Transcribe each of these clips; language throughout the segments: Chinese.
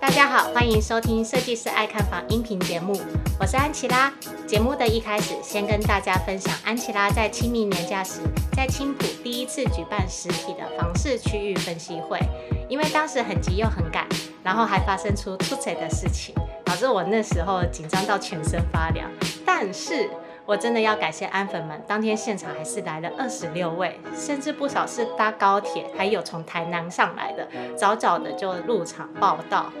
大家好，欢迎收听《设计师爱看房》音频节目，我是安琪拉。节目的一开始，先跟大家分享安琪拉在清明年假时，在青浦第一次举办实体的房市区域分析会。因为当时很急又很赶，然后还发生出出彩的事情，导致我那时候紧张到全身发凉。但是我真的要感谢安粉们，当天现场还是来了二十六位，甚至不少是搭高铁，还有从台南上来的，早早的就入场报到。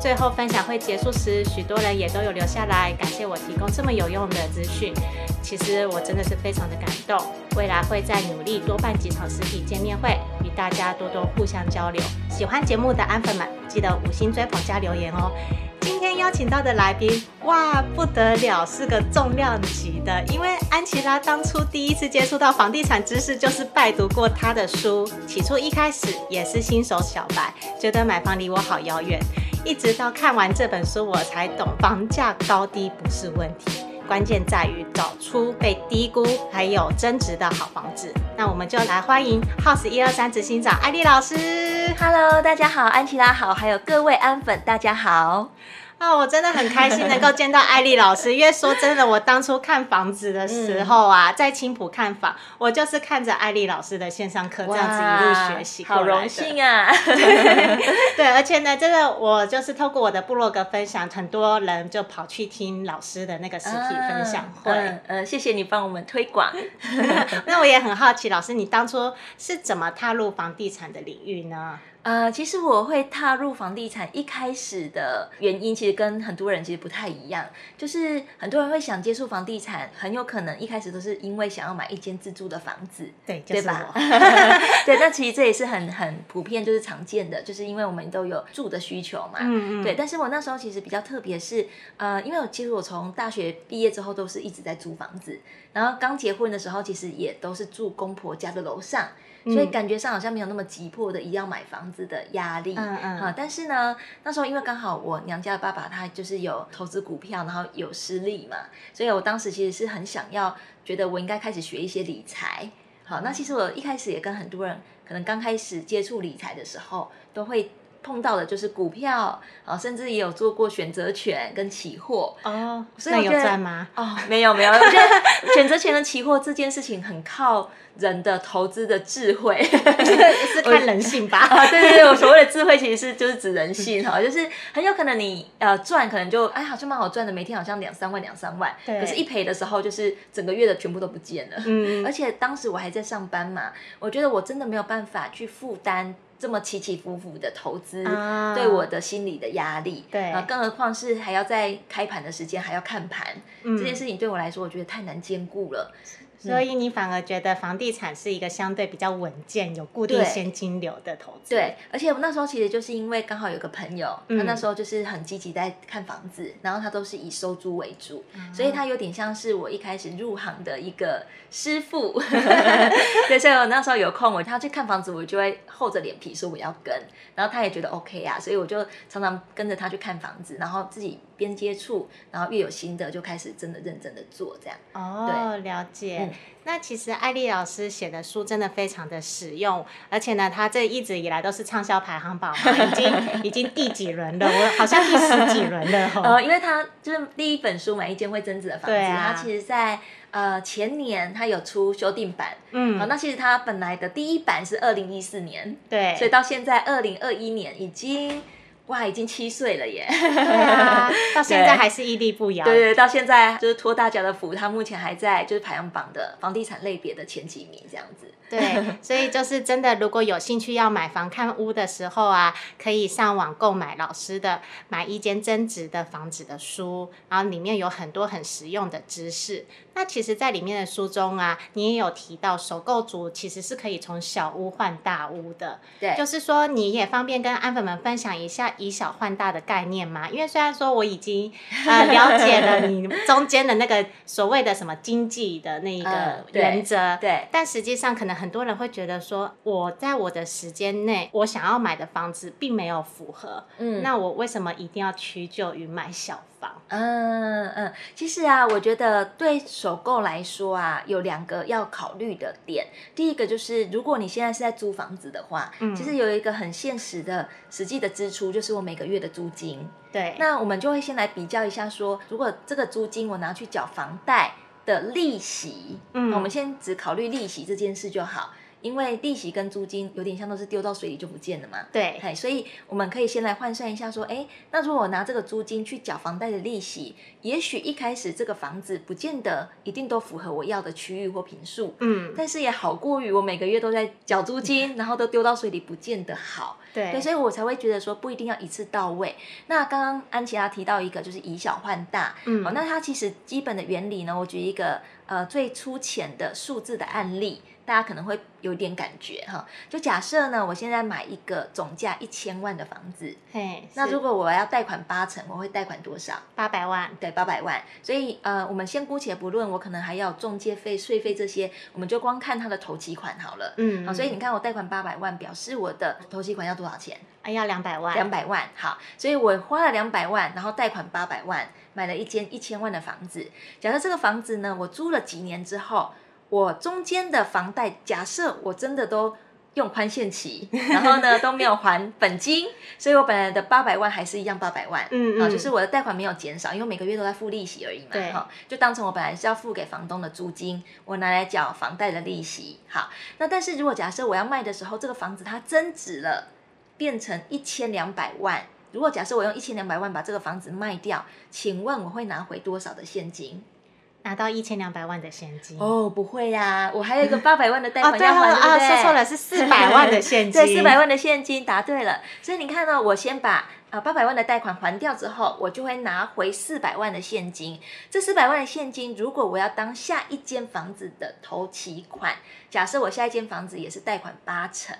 最后分享会结束时，许多人也都有留下来感谢我提供这么有用的资讯。其实我真的是非常的感动，未来会再努力多办几场实体见面会，大家多多互相交流。喜欢节目的安粉们，记得五星追捧加留言哦。今天邀请到的来宾，哇，不得了，是个重量级的。因为安琪拉当初第一次接触到房地产知识，就是拜读过他的书。起初一开始也是新手小白，觉得买房离我好遥远。一直到看完这本书，我才懂房价高低不是问题，关键在于找出被低估还有增值的好房子。那我们就来欢迎 House 一二三执行长艾丽老师。Hello，大家好，安琪拉好，还有各位安粉，大家好。啊、哦，我真的很开心能够见到艾丽老师，因为说真的，我当初看房子的时候啊，嗯、在青浦看房，我就是看着艾丽老师的线上课这样子一路学习过来的。好荣幸啊！对，而且呢，真的我就是透过我的部落格分享，很多人就跑去听老师的那个实体分享会。嗯、呃呃，谢谢你帮我们推广。那我也很好奇，老师你当初是怎么踏入房地产的领域呢？呃，其实我会踏入房地产一开始的原因，其实跟很多人其实不太一样。就是很多人会想接触房地产，很有可能一开始都是因为想要买一间自住的房子，对，就是、对吧？对，那其实这也是很很普遍，就是常见的，就是因为我们都有住的需求嘛。嗯嗯。对，但是我那时候其实比较特别是，呃，因为我其实我从大学毕业之后都是一直在租房子，然后刚结婚的时候其实也都是住公婆家的楼上。所以感觉上好像没有那么急迫的一定要买房子的压力，嗯嗯，哈，但是呢，那时候因为刚好我娘家的爸爸他就是有投资股票，然后有失利嘛，所以我当时其实是很想要，觉得我应该开始学一些理财。好，那其实我一开始也跟很多人，可能刚开始接触理财的时候，都会碰到的就是股票，啊，甚至也有做过选择权跟期货。哦，那有赚吗？哦，没有没有，我觉得 选择权跟期货这件事情很靠。人的投资的智慧是看人性吧？啊，对对对，我所谓的智慧其实是就是指人性哈，就是很有可能你呃赚可能就哎好像蛮好赚的，每天好像两三万两三万，对，可是一赔的时候就是整个月的全部都不见了。嗯，而且当时我还在上班嘛，我觉得我真的没有办法去负担这么起起伏伏的投资对我的心理的压力。对，啊，更何况是还要在开盘的时间还要看盘，这件事情对我来说我觉得太难兼顾了。所以你反而觉得房地产是一个相对比较稳健、有固定现金流的投资。对，而且我那时候其实就是因为刚好有个朋友，嗯、他那时候就是很积极在看房子，然后他都是以收租为主，嗯、所以他有点像是我一开始入行的一个师傅。对，所以我那时候有空，我他去看房子，我就会厚着脸皮说我要跟，然后他也觉得 OK 啊，所以我就常常跟着他去看房子，然后自己边接触，然后越有心得就开始真的认真的做这样。哦，对了解。嗯那其实艾丽老师写的书真的非常的实用，而且呢，他这一直以来都是畅销排行榜嘛，已经 已经第几轮了？我好像第十几轮了哦。呃，因为他就是第一本书买一间会增值的房子，他、啊、其实在呃前年他有出修订版，嗯，好，那其实他本来的第一版是二零一四年，对，所以到现在二零二一年已经。哇，已经七岁了耶！对啊，到 现在还是屹立不摇。对对，到现在就是托大家的福，他目前还在就是排行榜的房地产类别的前几名这样子。对，所以就是真的，如果有兴趣要买房看屋的时候啊，可以上网购买老师的《买一间增值的房子》的书，然后里面有很多很实用的知识。那其实，在里面的书中啊，你也有提到，首购族其实是可以从小屋换大屋的。对，就是说你也方便跟安粉们分享一下。以小换大的概念吗？因为虽然说我已经呃 了解了你中间的那个所谓的什么经济的那一个原则，嗯、对，对，但实际上可能很多人会觉得说，我在我的时间内，我想要买的房子并没有符合，嗯，那我为什么一定要屈就于买小房？嗯嗯，其实啊，我觉得对首购来说啊，有两个要考虑的点。第一个就是，如果你现在是在租房子的话，嗯，其实有一个很现实的、实际的支出，就是我每个月的租金。对，那我们就会先来比较一下说，说如果这个租金我拿去缴房贷的利息，嗯，我们先只考虑利息这件事就好。因为利息跟租金有点像，都是丢到水里就不见了嘛。对，所以我们可以先来换算一下，说，哎，那如果我拿这个租金去缴房贷的利息，也许一开始这个房子不见得一定都符合我要的区域或坪数，嗯，但是也好过于我每个月都在缴租金，嗯、然后都丢到水里，不见得好。对，对，所以我才会觉得说不一定要一次到位。那刚刚安琪拉提到一个，就是以小换大，嗯，哦，那它其实基本的原理呢，我举一个呃最粗浅的数字的案例。大家可能会有点感觉哈，就假设呢，我现在买一个总价一千万的房子，嘿，那如果我要贷款八成，我会贷款多少？八百万，对，八百万。所以呃，我们先姑且不论，我可能还要中介费、税费这些，我们就光看它的头期款好了。嗯，好，所以你看我贷款八百万，表示我的头期款要多少钱？哎，要两百万。两百万，好，所以我花了两百万，然后贷款八百万，买了一间一千万的房子。假设这个房子呢，我租了几年之后。我中间的房贷，假设我真的都用宽限期，然后呢都没有还本金，所以我本来的八百万还是一样八百万，嗯，嗯，啊，就是我的贷款没有减少，因为每个月都在付利息而已嘛，对，哈，就当成我本来是要付给房东的租金，我拿来缴房贷的利息，好，那但是如果假设我要卖的时候，这个房子它增值了，变成一千两百万，如果假设我用一千两百万把这个房子卖掉，请问我会拿回多少的现金？拿到一千两百万的现金哦，不会呀、啊，我还有一个八百万的贷款要还，对不对？啊，说错了，是四百万的现 金。对，四百万的现金，答对了。所以你看呢，我先把啊八百万的贷款还掉之后，我就会拿回四百万的现金。这四百万的现金，如果我要当下一间房子的头期款，假设我下一间房子也是贷款八成。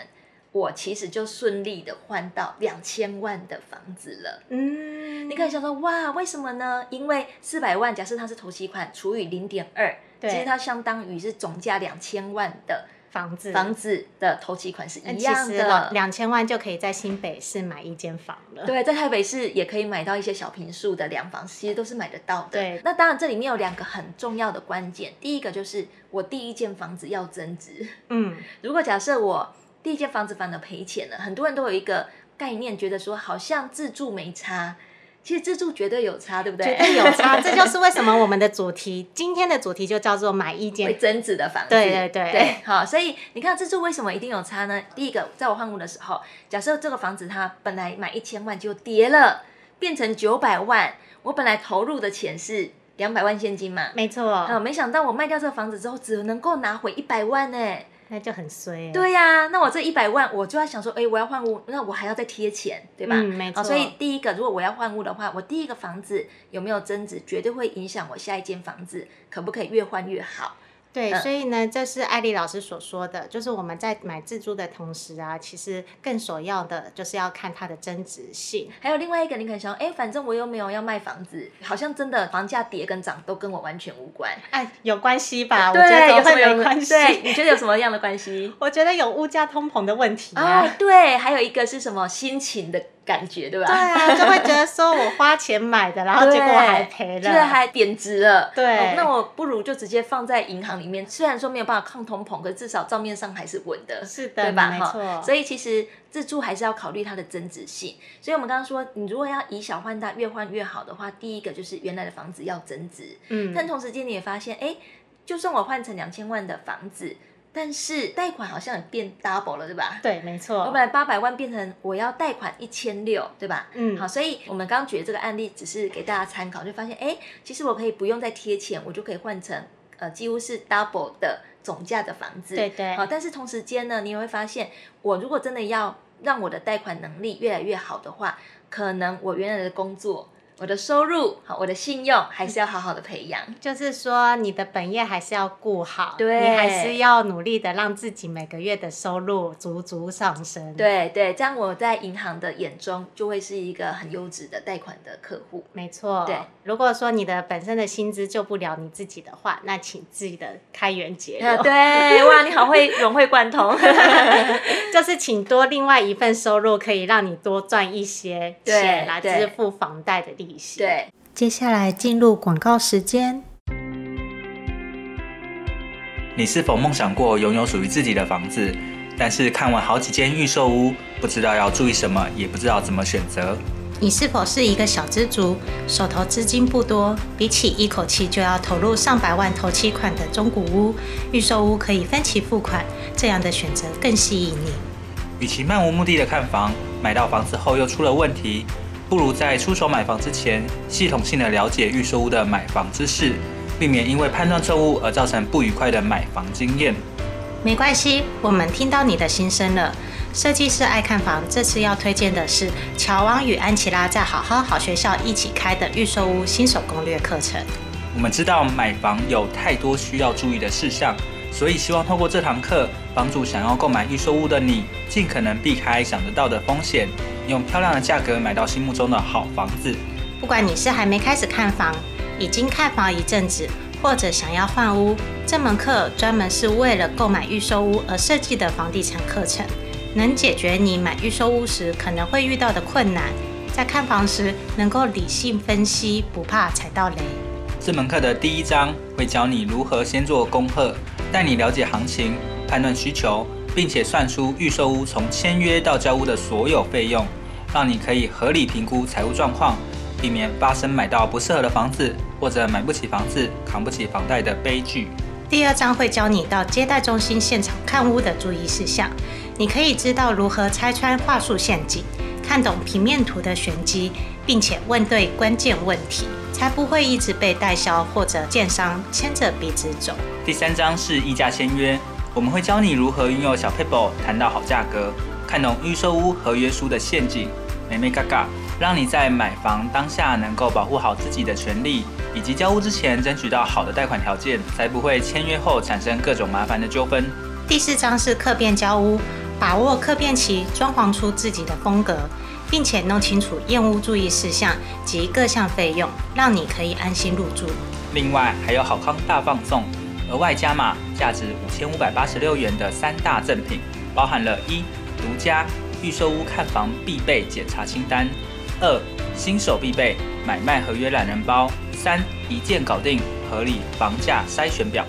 我其实就顺利的换到两千万的房子了。嗯，你可以想说，哇，为什么呢？因为四百万，假设它是头期款除以零点二，其实它相当于是总价两千万的房子，房子的头期款是一样的。两千万就可以在新北市买一间房了。对，在台北市也可以买到一些小平数的两房，其实都是买得到的。对，那当然这里面有两个很重要的关键，第一个就是我第一间房子要增值。嗯，如果假设我第一间房子反而赔钱了，很多人都有一个概念，觉得说好像自住没差，其实自住绝对有差，对不对？绝对有差，这就 是为什么我们的主题，今天的主题就叫做买一间会增值的房子。对对对，对，好，所以你看自住为什么一定有差呢？第一个，在我换屋的时候，假设这个房子它本来买一千万就跌了，变成九百万，我本来投入的钱是两百万现金嘛，没错，啊，没想到我卖掉这个房子之后，只能够拿回一百万呢。那就很衰。对呀、啊，那我这一百万，我就要想说，哎，我要换屋，那我还要再贴钱，对吧？嗯，没错。所以第一个，如果我要换屋的话，我第一个房子有没有增值，绝对会影响我下一间房子可不可以越换越好。对，所以呢，这是艾丽老师所说的，就是我们在买自住的同时啊，其实更首要的就是要看它的增值性。还有另外一个，你可能想，哎，反正我又没有要卖房子，好像真的房价跌跟涨都跟我完全无关。哎，有关系吧？我觉得有什么有关系？对，你觉得有什么样的关系？我觉得有物价通膨的问题啊。哦，对，还有一个是什么心情的。感觉对吧？对啊，就会觉得说我花钱买的，然后结果还赔了，就是还贬值了。对、哦，那我不如就直接放在银行里面，虽然说没有办法抗通膨，可至少账面上还是稳的，是的，对吧？没错。所以其实自住还是要考虑它的增值性。所以我们刚刚说，你如果要以小换大，越换越好的话，第一个就是原来的房子要增值。嗯。但同时间你也发现，哎，就算我换成两千万的房子。但是贷款好像也变 double 了，对吧？对，没错。我本来八百万变成我要贷款一千六，对吧？嗯。好，所以我们刚刚举的这个案例只是给大家参考，就发现，哎，其实我可以不用再贴钱，我就可以换成呃几乎是 double 的总价的房子。对对。好，但是同时间呢，你也会发现，我如果真的要让我的贷款能力越来越好的话，可能我原来的工作。我的收入，好，我的信用还是要好好的培养。就是说，你的本业还是要顾好，对，你还是要努力的让自己每个月的收入足足上升。对对，这样我在银行的眼中就会是一个很优质的贷款的客户。没错，对。如果说你的本身的薪资救不了你自己的话，那请自己的开源节流。对，哇，你好会融会贯通。就是请多另外一份收入，可以让你多赚一些钱来支付房贷的利息。对，接下来进入广告时间。你是否梦想过拥有属于自己的房子？但是看完好几间预售屋，不知道要注意什么，也不知道怎么选择。你是否是一个小资族，手头资金不多，比起一口气就要投入上百万投期款的中古屋，预售屋可以分期付款，这样的选择更吸引你。与其漫无目的的看房，买到房子后又出了问题，不如在出手买房之前，系统性的了解预售屋的买房知识，避免因为判断错误而造成不愉快的买房经验。没关系，我们听到你的心声了。设计师爱看房，这次要推荐的是乔王与安琪拉在好好好学校一起开的预售屋新手攻略课程。我们知道买房有太多需要注意的事项，所以希望透过这堂课，帮助想要购买预售屋的你，尽可能避开想得到的风险，用漂亮的价格买到心目中的好房子。不管你是还没开始看房，已经看房一阵子，或者想要换屋，这门课专门是为了购买预售屋而设计的房地产课程。能解决你买预售屋时可能会遇到的困难，在看房时能够理性分析，不怕踩到雷。这门课的第一章会教你如何先做功课，带你了解行情、判断需求，并且算出预售屋从签约到交屋的所有费用，让你可以合理评估财务状况，避免发生买到不适合的房子或者买不起房子、扛不起房贷的悲剧。第二章会教你到接待中心现场看屋的注意事项。你可以知道如何拆穿话术陷阱，看懂平面图的玄机，并且问对关键问题，才不会一直被代销或者建商牵着鼻子走。第三章是议价签约，我们会教你如何运用小 paper 谈到好价格，看懂预售屋合约书的陷阱，美眉嘎嘎，让你在买房当下能够保护好自己的权利，以及交屋之前争取到好的贷款条件，才不会签约后产生各种麻烦的纠纷。第四章是客变交屋。把握客变期，装潢出自己的风格，并且弄清楚验屋注意事项及各项费用，让你可以安心入住。另外还有好康大放送，额外加码价值五千五百八十六元的三大赠品，包含了一独家预售屋看房必备检查清单，二新手必备买卖合约懒人包，三一键搞定合理房价筛选表。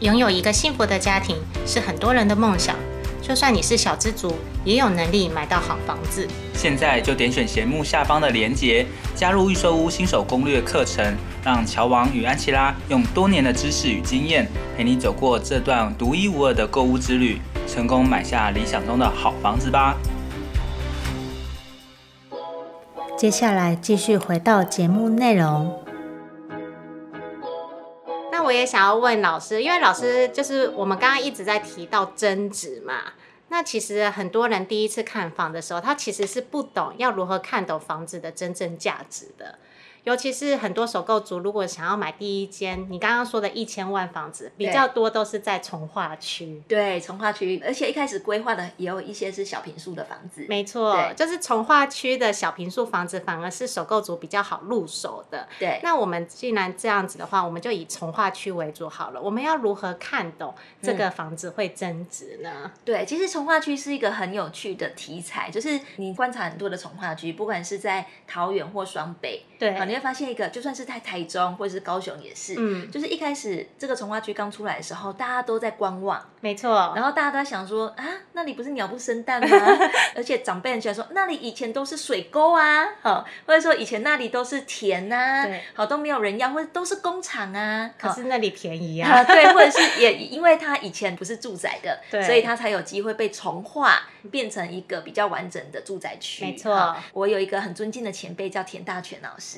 拥有一个幸福的家庭是很多人的梦想。就算你是小资族，也有能力买到好房子。现在就点选节目下方的链接，加入预售屋新手攻略课程，让乔王与安琪拉用多年的知识与经验，陪你走过这段独一无二的购屋之旅，成功买下理想中的好房子吧。接下来继续回到节目内容。那我也想要问老师，因为老师就是我们刚刚一直在提到增值嘛。那其实很多人第一次看房的时候，他其实是不懂要如何看懂房子的真正价值的。尤其是很多首购族，如果想要买第一间，你刚刚说的一千万房子，比较多都是在从化区。对，从化区，而且一开始规划的也有一些是小平数的房子。没错，就是从化区的小平数房子，反而是首购族比较好入手的。对，那我们既然这样子的话，我们就以从化区为主好了。我们要如何看懂这个房子会增值呢？嗯、对，其实从化区是一个很有趣的题材，就是你观察很多的从化区，不管是在桃园或双北，对。你会发现一个，就算是在台中或者是高雄也是，嗯，就是一开始这个从化区刚出来的时候，大家都在观望，没错，然后大家都在想说啊，那里不是鸟不生蛋吗？而且长辈很喜欢说，那里以前都是水沟啊，好，或者说以前那里都是田呐、啊，对，好都没有人要，或者都是工厂啊，可是那里便宜啊，啊，对，或者是也因为它以前不是住宅的，对，所以它才有机会被重化变成一个比较完整的住宅区，没错。我有一个很尊敬的前辈叫田大全老师。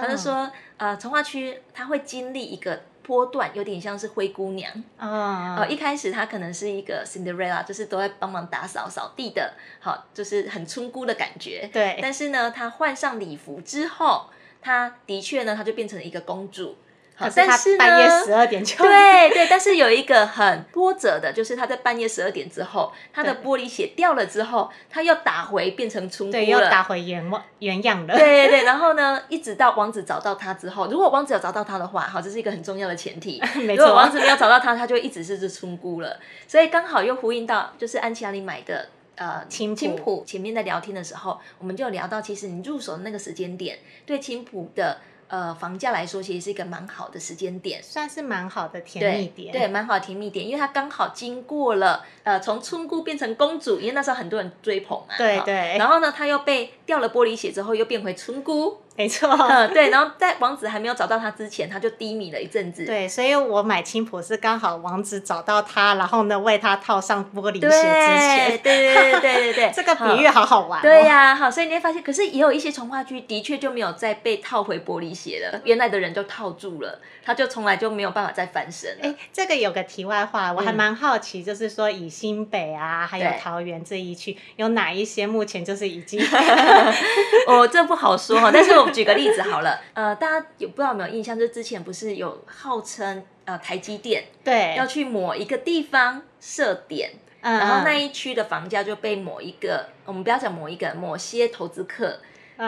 他就说，呃，从化区他会经历一个波段，有点像是灰姑娘啊。呃，一开始他可能是一个 Cinderella，就是都在帮忙打扫扫地的，好，就是很村姑的感觉。对。但是呢，她换上礼服之后，她的确呢，她就变成了一个公主。可是他半夜十二点就对 对，但是有一个很波折的，就是他在半夜十二点之后，他的玻璃鞋掉了之后，他又打回变成村姑了，对，又打回原原样了。对对对，然后呢，一直到王子找到他之后，如果王子有找到他的话，好，这是一个很重要的前提。没错，如果王子没有找到他，他就一直是这村姑了。所以刚好又呼应到，就是安琪拉里买的呃青青埔前面在聊天的时候，我们就聊到，其实你入手的那个时间点，对青埔的。呃，房价来说，其实是一个蛮好的时间点，算是蛮好的甜蜜点，对，蛮好的甜蜜点，因为它刚好经过了呃，从村姑变成公主，因为那时候很多人追捧嘛，对对，然后呢，她又被掉了玻璃鞋之后，又变回村姑。没错，嗯，对，然后在王子还没有找到他之前，他就低迷了一阵子。对，所以我买青浦是刚好王子找到他，然后呢为他套上玻璃鞋之前。对对对对对对，这个比喻好好玩，哦。对呀，啊，好，所以你会发现，可是也有一些童话剧的确就没有再被套回玻璃鞋了，原来的人就套住了，他就从来就没有办法再翻身。哎，这个有个题外话，我还蛮好奇，就是说以新北啊，还有桃园这一区，有哪一些目前就是已经，哦，这不好说哈，但是我举个例子好了。呃，大家有不知道有没有印象？就之前不是有号称呃台积电对要去某一个地方设点，嗯、然后那一区的房价就被某一个我们不要讲某一个某些投资客。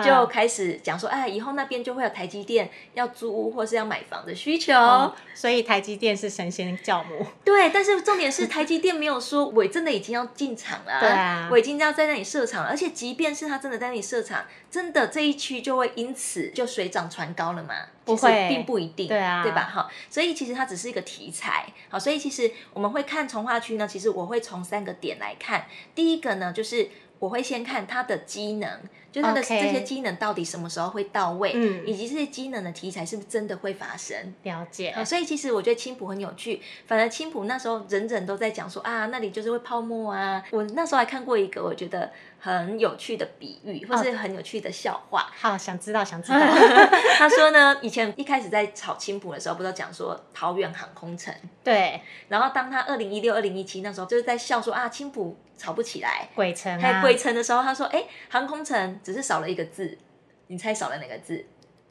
就开始讲说，哎，以后那边就会有台积电要租屋或是要买房的需求，哦、所以台积电是神仙教母。对，但是重点是台积电没有说我真的已经要进场了，对啊，我已经要在那里设厂了，而且即便是他真的在那里设厂，真的这一区就会因此就水涨船高了嘛？不会，并不一定，对啊，对吧？哈，所以其实它只是一个题材，好，所以其实我们会看从化区呢，其实我会从三个点来看，第一个呢就是。我会先看它的机能，就它的这些机能到底什么时候会到位，嗯，以及这些机能的题材是不是真的会发生？了解。啊，所以其实我觉得青浦很有趣，反而青浦那时候人人都在讲说啊，那里就是会泡沫啊。我那时候还看过一个，我觉得。很有趣的比喻，或是很有趣的笑话。哦、好，想知道，想知道。他说呢，以前一开始在炒青浦的时候，不都讲说桃园航空城。对。然后当他二零一六、二零一七那时候，就是在笑说啊，青浦炒不起来，鬼城啊。还鬼城的时候，他说，哎、欸，航空城只是少了一个字，你猜少了哪个字？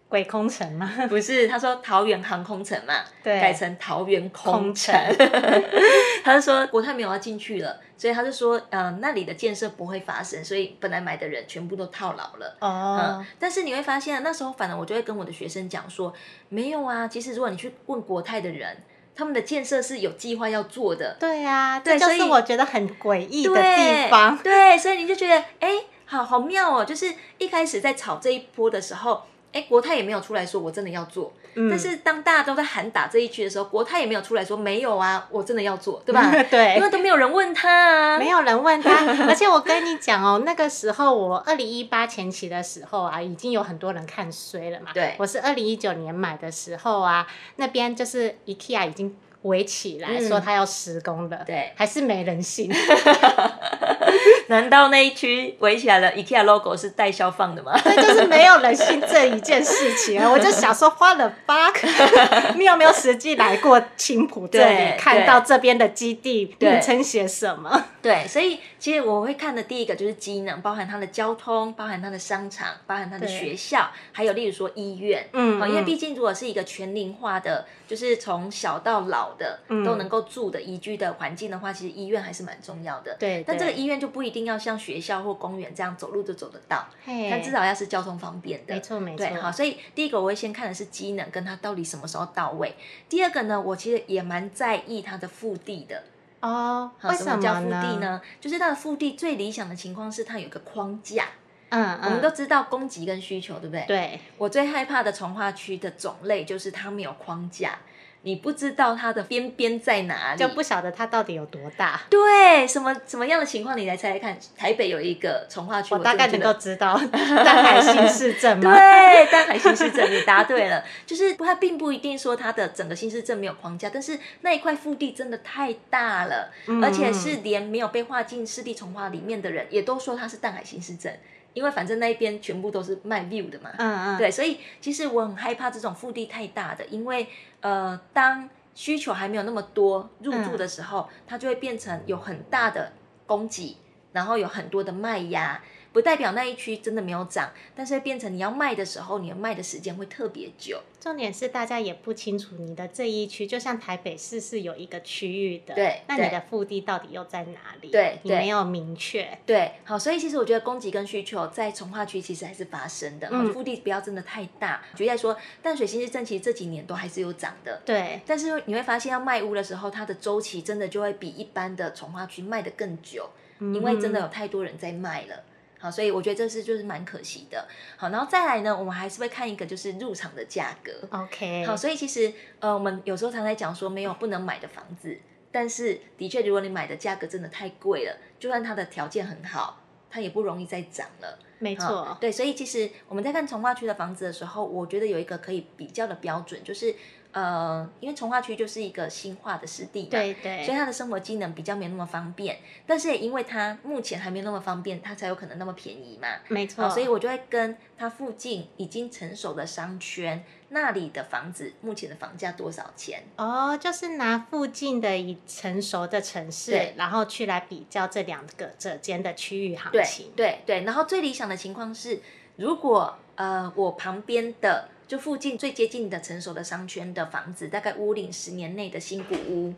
鬼空城吗？不是，他说桃园航空城嘛，对，改成桃园空城。空 他就说国泰没有要进去了，所以他就说，呃，那里的建设不会发生，所以本来买的人全部都套牢了。哦、嗯。但是你会发现，那时候反而我就会跟我的学生讲说，没有啊，其实如果你去问国泰的人，他们的建设是有计划要做的。对啊，对，这就是我觉得很诡异的地方。对，对，所以你就觉得，哎，好好妙哦，就是一开始在炒这一波的时候。哎，国泰也没有出来说，我真的要做。嗯。但是当大家都在喊打这一句的时候，国泰也没有出来说，没有啊，我真的要做，对吧？对。因为都没有人问他啊。没有人问他，而且我跟你讲哦，那个时候我二零一八前期的时候啊，已经有很多人看衰了嘛。对。我是二零一九年买的时候啊，那边就是 IKEA 已经。围起来说他要施工了，嗯、对，还是没人信。难道那一区围起来的，IKEA logo 是代销放的吗？对，就是没有人信这一件事情啊。我就想说，花了 fuck，你有没有实际来过青浦这里，看到这边的基地名称写什么？对，所以其实我会看的第一个就是机能，包含它的交通，包含它的商场，包含它的学校，还有例如说医院。嗯，因为毕竟如果是一个全龄化的，就是从小到老的都能够住的宜居的环境的话，其实医院还是蛮重要的。对，但这个医院就不一定要像学校或公园这样走路就走得到，但至少要是交通方便的。没错没错。对，好，所以第一个我会先看的是机能，跟它到底什么时候到位。第二个呢，我其实也蛮在意它的腹地的。哦，为什么，叫腹地呢？就是它的腹地最理想的情况是它有个框架。嗯，嗯，我们都知道供给跟需求，对不对？对。我最害怕的从化区的种类就是它没有框架。你不知道它的边边在哪里，就不晓得它到底有多大。对，什么什么样的情况？你来猜猜看。台北有一个从化区，我大概能够知道。淡海新市镇吗？对，淡海新市镇，你答对了。就是它并不一定说它的整个新市镇没有框架，但是那一块腹地真的太大了，嗯、而且是连没有被划进湿地从化里面的人也都说它是淡海新市镇。因为反正那一边全部都是卖 view 的嘛，嗯嗯，对，所以其实我很害怕这种腹地太大的，因为呃，当需求还没有那么多入住的时候，嗯、它就会变成有很大的供给，然后有很多的卖压，不代表那一区真的没有涨，但是会变成你要卖的时候，你要卖的时间会特别久。重点是大家也不清楚你的这一区，就像台北市是有一个区域的，对，那你的腹地到底又在哪里？对，你没有明确。对，好，所以其实我觉得供给跟需求在从化区其实还是发生的，嗯，腹地不要真的太大。举例来说，淡水新市镇其实这几年都还是有涨的，对。但是你会发现要卖屋的时候，它的周期真的就会比一般的从化区卖的更久，嗯，因为真的有太多人在卖了。好，所以我觉得这是就是蛮可惜的。好，然后再来呢，我们还是会看一个就是入场的价格。OK。好，所以其实呃，我们有时候常在讲说没有不能买的房子，但是的确，如果你买的价格真的太贵了，就算它的条件很好，它也不容易再涨了。没错。对，所以其实我们在看从化区的房子的时候，我觉得有一个可以比较的标准，就是。呃，因为从化区就是一个新化的湿地嘛，对对，所以它的生活机能比较没那么方便，但是也因为它目前还没那么方便，它才有可能那么便宜嘛，没错，所以我就会跟它附近已经成熟的商圈那里的房子，目前的房价多少钱？哦，就是拿附近的已成熟的城市，然后去来比较这两个之间的区域行情，对对对，然后最理想的情况是，如果呃我旁边的。就附近最接近的成熟的商圈的房子，大概屋龄十年内的新古屋，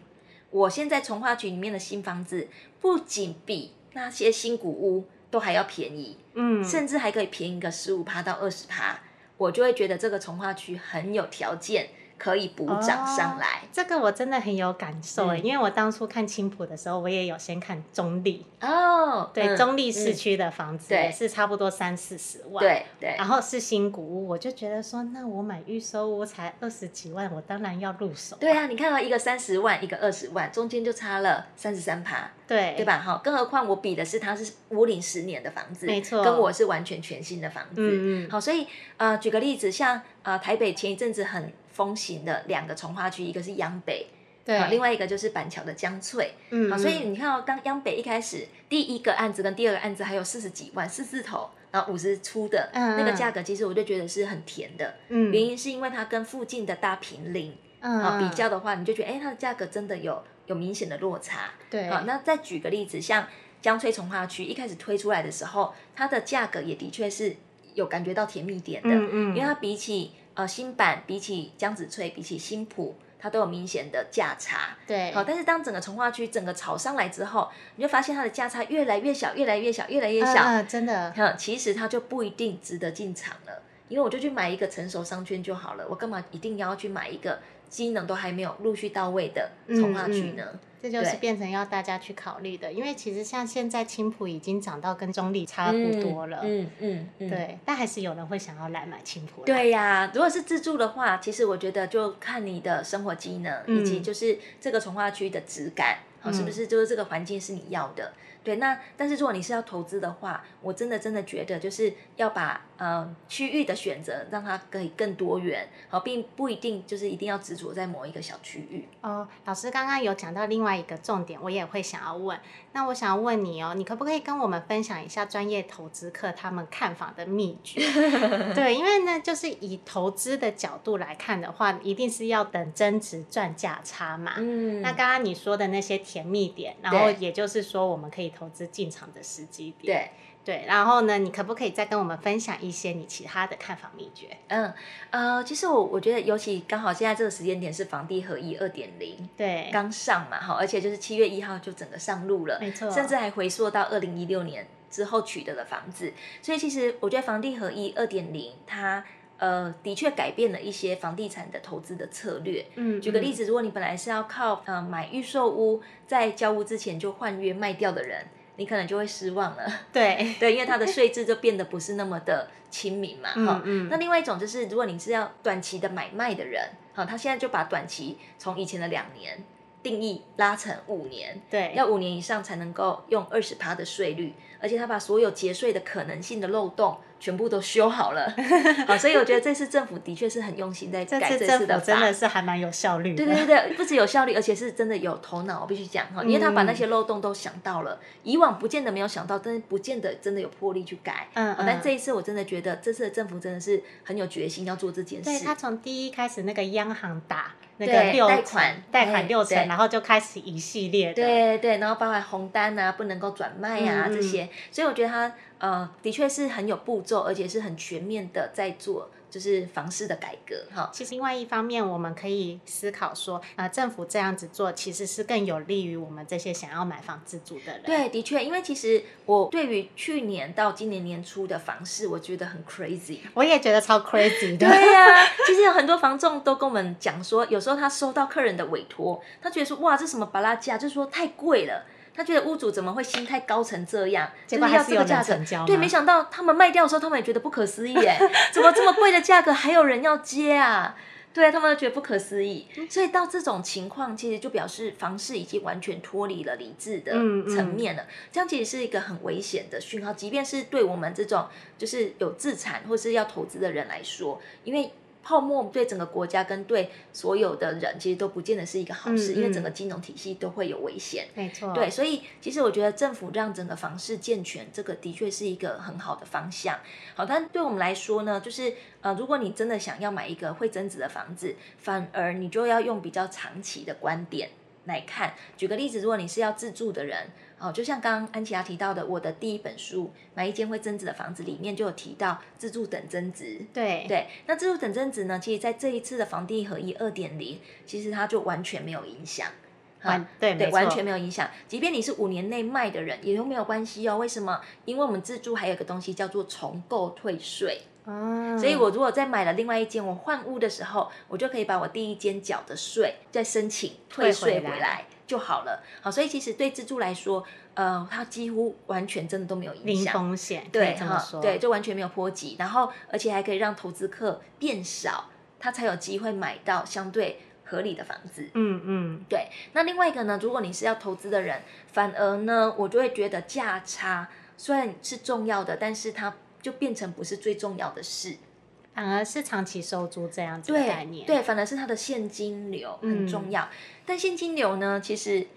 我现在从化区里面的新房子，不仅比那些新古屋都还要便宜，嗯，甚至还可以便宜个十五趴到二十趴，我就会觉得这个从化区很有条件。可以补涨上来，哦，这个我真的很有感受，嗯、因为我当初看青浦的时候，我也有先看中立。哦，对，嗯、中立市区的房子也是差不多三四十万，对对，然后是新古屋，我就觉得说，那我买预售屋才二十几万，我当然要入手，啊。对啊，你看到一个三十万，一个二十万，中间就差了三十三趴，对。对吧？哈，更何况我比的是它是屋龄十年的房子，没错，跟我是完全全新的房子，嗯嗯，好，所以呃，举个例子，像呃台北前一阵子很。风行的两个从化区，一个是央北，对，另外一个就是板桥的江翠，嗯，好，所以你看到当央北一开始第一个案子跟第二个案子还有四十几万四字头，然后五十出的那个价格，其实我就觉得是很甜的，嗯，原因是因为它跟附近的大坪林，啊比较的话，你就觉得哎，它的价格真的有有明显的落差，对，好，那再举个例子，像江翠从化区一开始推出来的时候，它的价格也的确是有感觉到甜蜜点的，嗯嗯，因为它比起。呃，新版比起江子翠，比起新浦，它都有明显的价差。对，好，但是当整个从化区整个炒上来之后，你就发现它的价差越来越小，越来越小，越来越小。啊，真的。嗯，其实它就不一定值得进场了，因为我就去买一个成熟商圈就好了，我干嘛一定要去买一个机能都还没有陆续到位的从化区呢？嗯嗯这就是变成要大家去考虑的，因为其实像现在青浦已经涨到跟中立差不多了，嗯嗯，嗯，嗯对，但还是有人会想要来买青浦。对呀、啊，如果是自住的话，其实我觉得就看你的生活机能，以及就是这个从化区的质感，好、嗯，是不是就是这个环境是你要的？对，那但是如果你是要投资的话，我真的真的觉得就是要把呃区域的选择让它可以更多元，好，并不一定就是一定要执着在某一个小区域。哦，老师刚刚有讲到另外一个重点，我也会想要问。那我想要问你哦，你可不可以跟我们分享一下专业投资客他们看房的秘诀？对，因为呢，就是以投资的角度来看的话，一定是要等增值赚价差嘛。嗯。那刚刚你说的那些甜蜜点，然后也就是说我们可以。投资进场的时机点，对对，然后呢，你可不可以再跟我们分享一些你其他的看房秘诀？嗯呃，其实我我觉得，尤其刚好现在这个时间点是房地合一二点零，对，刚上嘛，哈，而且就是七月一号就整个上路了，没错，甚至还回溯到二零一六年之后取得的房子，所以其实我觉得房地合一二点零它。呃，的确改变了一些房地产的投资的策略。嗯，举个例子，如果你本来是要靠呃买预售屋，在交屋之前就换约卖掉的人，你可能就会失望了。对 对，因为它的税制就变得不是那么的亲民嘛。嗯嗯。那另外一种就是，如果你是要短期的买卖的人，好，他现在就把短期从以前的两年定义拉成五年。对。要五年以上才能够用二十趴的税率，而且他把所有节税的可能性的漏洞。全部都修好了，好，所以我觉得这次政府的确是很用心在改这次的法，真的是还蛮有效率的。对对对，不止有效率，而且是真的有头脑，我必须讲哈，因为他把那些漏洞都想到了，以往不见得没有想到，但是不见得真的有魄力去改。嗯，但这一次我真的觉得这次的政府真的是很有决心要做这件事。对，他从第一开始那个央行打那个六贷款，贷款六成，然后就开始一系列的。对对，然后包含红单啊，不能够转卖啊这些，所以我觉得他。呃，的确是很有步骤，而且是很全面的在做。就是房市的改革哈，其实另外一方面，我们可以思考说，呃，政府这样子做其实是更有利于我们这些想要买房自住的人。对，的确，因为其实我对于去年到今年年初的房市，我觉得很 crazy。我也觉得超 crazy 的。对呀、啊，其实有很多房仲都跟我们讲说，有时候他收到客人的委托，他觉得说，哇，这什么巴拉价，就是说太贵了。他觉得屋主怎么会心态高成这样，就是要这个价格？对，没想到他们卖掉的时候，他们也觉得不可思议，哎，怎么这么贵的价格还有人要接啊？对，他们都觉得不可思议。所以到这种情况，其实就表示房市已经完全脱离了理智的层面了。这样其实是一个很危险的讯号，即便是对我们这种就是有资产或是要投资的人来说，因为。泡沫对整个国家跟对所有的人，其实都不见得是一个好事，嗯嗯、因为整个金融体系都会有危险。没错，对，所以其实我觉得政府让整个房市健全，这个的确是一个很好的方向。好，但对我们来说呢，就是呃，如果你真的想要买一个会增值的房子，反而你就要用比较长期的观点来看。举个例子，如果你是要自住的人。哦，就像刚刚安琪拉提到的，我的第一本书《买一间会增值的房子》里面就有提到自住等增值。对对，那自住等增值呢？其实在这一次的房地合一二点零，其实它就完全没有影响。完对对，完全没有影响。即便你是五年内卖的人，也都没有关系哦。为什么？因为我们自住还有一个东西叫做重购退税。哦。所以我如果再买了另外一间，我换屋的时候，我就可以把我第一间缴的税再申请退税回来。就好了，好，所以其实对蜘蛛来说，呃，它几乎完全真的都没有影响，零风险，对，这么说，对，就完全没有波及，然后而且还可以让投资客变少，他才有机会买到相对合理的房子，嗯嗯，对。那另外一个呢，如果你是要投资的人，反而呢，我就会觉得价差虽然是重要的，但是它就变成不是最重要的事。反而是长期收租这样子的概念，对，对，反而是它的现金流很重要。嗯、但现金流呢，其实，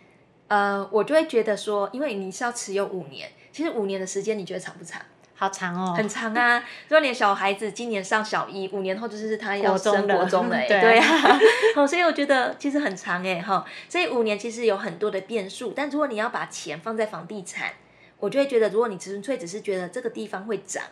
呃，我就会觉得说，因为你是要持有五年，其实五年的时间你觉得长不长？好长哦，很长啊！如果你的小孩子今年上小一，五年后就是他要升国中了，对，对啊。好，所以我觉得其实很长哎，哈。所以五年其实有很多的变数，但如果你要把钱放在房地产，我就会觉得，如果你纯粹只是觉得这个地方会涨，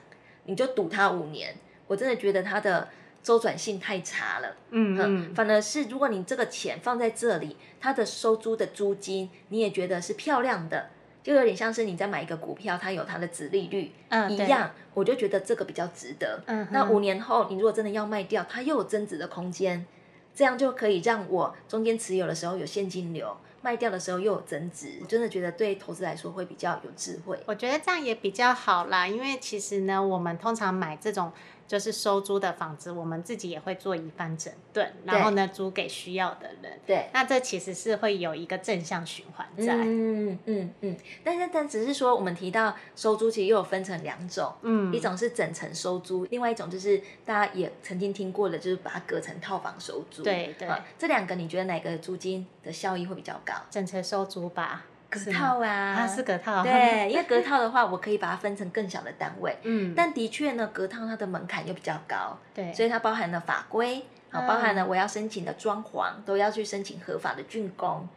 你就赌它五年。我真的觉得它的周转性太差了，嗯嗯，反而是如果你这个钱放在这里，它的收租的租金你也觉得是漂亮的，就有点像是你在买一个股票，它有它的值利率，嗯，一样，我就觉得这个比较值得。嗯，那五年后你如果真的要卖掉，它又有增值的空间，这样就可以让我中间持有的时候有现金流。卖掉的时候又有增值，我真的觉得对投资来说会比较有智慧。我觉得这样也比较好啦，因为其实呢，我们通常买这种就是收租的房子，我们自己也会做一番整顿，然后呢租给需要的人。对，那这其实是会有一个正向循环在。嗯嗯嗯。但是但只是说，我们提到收租，其实又有分成两种，嗯，一种是整层收租，另外一种就是大家也曾经听过的，就是把它隔成套房收租。对对。这两个你觉得哪个租金的效益会比较高？整层收租吧，隔套啊，它是隔套。对，因为隔套的话，我可以把它分成更小的单位。嗯，但的确呢，隔套它的门槛又比较高。对，所以它包含了法规，啊，包含了我要申请的装潢，都要去申请合法的竣工。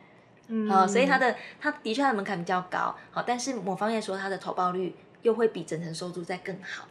嗯，好，所以它的它的确它的门槛比较高。好，但是某方面说，它的投报率又会比整层收租再更好。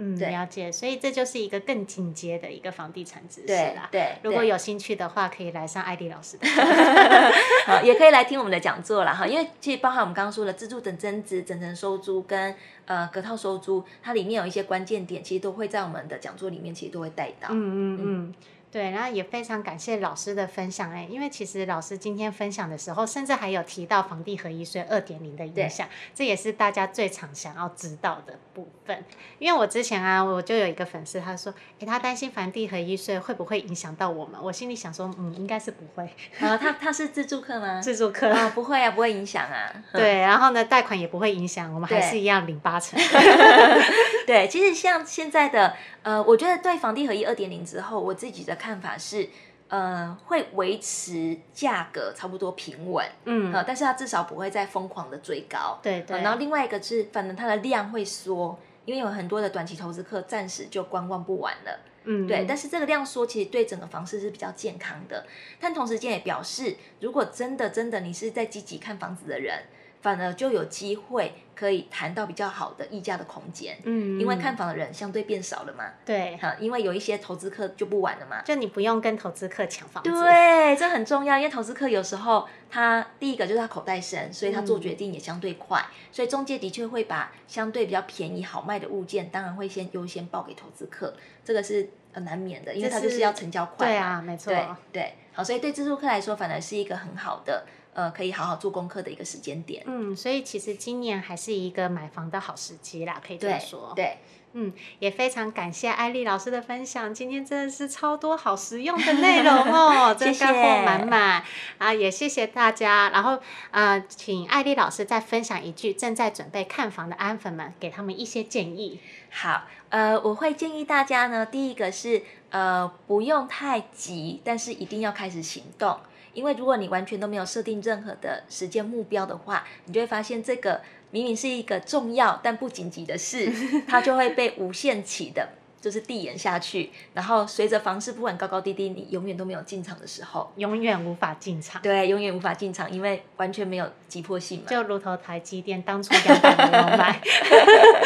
嗯，了解，所以这就是一个更进阶的一个房地产知识啦。对，如果有兴趣的话，可以来上艾迪老师的 好，也可以来听我们的讲座啦。哈。因为其实包含我们刚刚说的自住等增值、整层收租跟呃隔套收租，它里面有一些关键点，其实都会在我们的讲座里面，其实都会带到。嗯嗯嗯。对，然后也非常感谢老师的分享哎，因为其实老师今天分享的时候，甚至还有提到房地合一税二点零的影响，这也是大家最常想要知道的部分。因为我之前啊，我就有一个粉丝，他说，哎，他担心房地合一税会不会影响到我们？我心里想说，嗯，应该是不会。啊，他他是自助客吗？自助客啊，不会啊，不会影响啊。对，然后呢，贷款也不会影响，我们还是一样领八成。对，其实像现在的，呃，我觉得对房地合一二点零之后，我自己的看法是，呃，会维持价格差不多平稳，嗯，呃，但是它至少不会再疯狂的追高，对对、呃。然后另外一个是，反正它的量会缩，因为有很多的短期投资客暂时就观望不完了，嗯，对。但是这个量缩其实对整个房市是比较健康的，但同时间也表示，如果真的真的你是在积极看房子的人。反而就有机会可以谈到比较好的议价的空间。嗯，因为看房的人相对变少了嘛。对，哈，因为有一些投资客就不玩了嘛。就你不用跟投资客抢房子。对，这很重要，因为投资客有时候他第一个就是他口袋深，所以他做决定也相对快，嗯、所以中介的确会把相对比较便宜好卖的物件，当然会先优先报给投资客，这个是呃难免的，因为他就是要成交快。对啊，没错。对对，好，所以对自助客来说，反而是一个很好的。呃，可以好好做功课的一个时间点。嗯，所以其实今年还是一个买房的好时机啦，可以这么说。对，对嗯，也非常感谢艾丽老师的分享，今天真的是超多好实用的内容哦，真的干货满满啊！也谢谢大家。然后呃，请艾丽老师再分享一句，正在准备看房的安粉们，给他们一些建议。好，呃，我会建议大家呢，第一个是呃，不用太急，但是一定要开始行动。因为如果你完全都没有设定任何的时间目标的话，你就会发现这个明明是一个重要但不紧急的事，它就会被无限期的。就是递延下去，然后随着房市不管高高低低，你永远都没有进场的时候，永远无法进场。对，永远无法进场，因为完全没有急迫性嘛。就如同台积电当初两百没有买，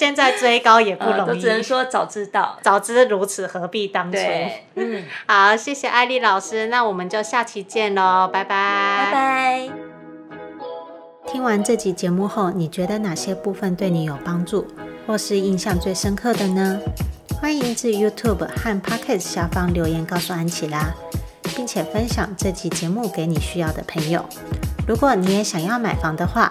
现在追高也不容易。都只能说早知道，早知如此，何必当初？对，嗯，好，谢谢艾丽老师，那我们就下期见喽，拜拜，拜拜。听完这集节目后，你觉得哪些部分对你有帮助？或是印象最深刻的呢？欢迎至 YouTube 和 Podcast 下方留言告诉安琪拉，并且分享这期节目给你需要的朋友。如果你也想要买房的话，